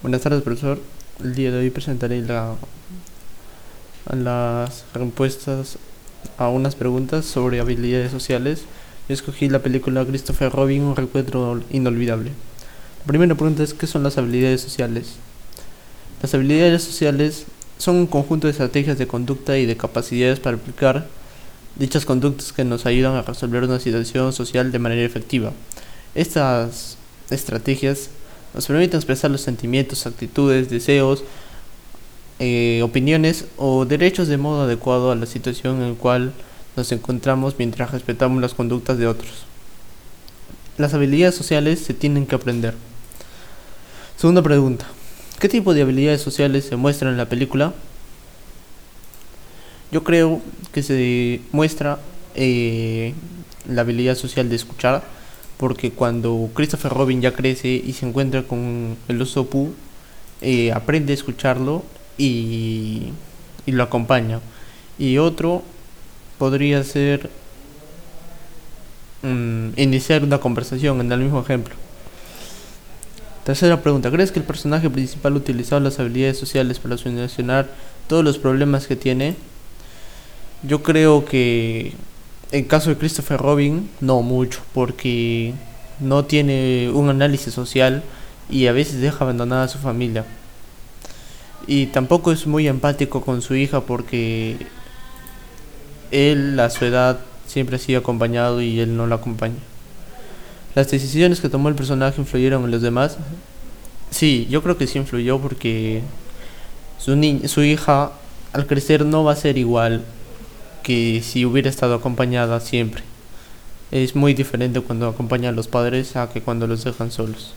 Buenas tardes, profesor. El día de hoy presentaré la, las respuestas a unas preguntas sobre habilidades sociales. Yo escogí la película Christopher Robin, un recuerdo inolvidable. La primera pregunta es, ¿qué son las habilidades sociales? Las habilidades sociales son un conjunto de estrategias de conducta y de capacidades para aplicar dichas conductas que nos ayudan a resolver una situación social de manera efectiva. Estas estrategias nos permiten expresar los sentimientos, actitudes, deseos, eh, opiniones o derechos de modo adecuado a la situación en la cual nos encontramos mientras respetamos las conductas de otros. Las habilidades sociales se tienen que aprender. Segunda pregunta. ¿Qué tipo de habilidades sociales se muestran en la película? Yo creo que se muestra eh, la habilidad social de escuchar, porque cuando Christopher Robin ya crece y se encuentra con el oso Pooh, eh, aprende a escucharlo y, y lo acompaña. Y otro podría ser mm, iniciar una conversación en el mismo ejemplo. Tercera pregunta, ¿crees que el personaje principal utilizó las habilidades sociales para solucionar todos los problemas que tiene? Yo creo que en caso de Christopher Robin, no mucho, porque no tiene un análisis social y a veces deja abandonada a su familia. Y tampoco es muy empático con su hija porque él a su edad siempre ha sido acompañado y él no la acompaña. ¿Las decisiones que tomó el personaje influyeron en los demás? Sí, yo creo que sí influyó porque su, ni su hija al crecer no va a ser igual que si hubiera estado acompañada siempre. Es muy diferente cuando acompaña a los padres a que cuando los dejan solos.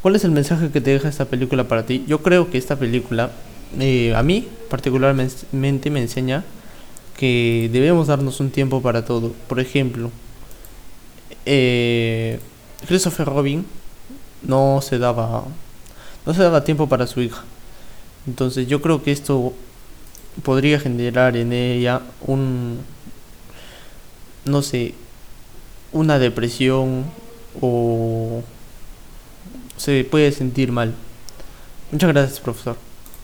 ¿Cuál es el mensaje que te deja esta película para ti? Yo creo que esta película, eh, a mí particularmente, me enseña que debemos darnos un tiempo para todo. Por ejemplo, eh, Christopher Robin no se daba no se daba tiempo para su hija. Entonces yo creo que esto podría generar en ella un no sé una depresión o se puede sentir mal. Muchas gracias, profesor.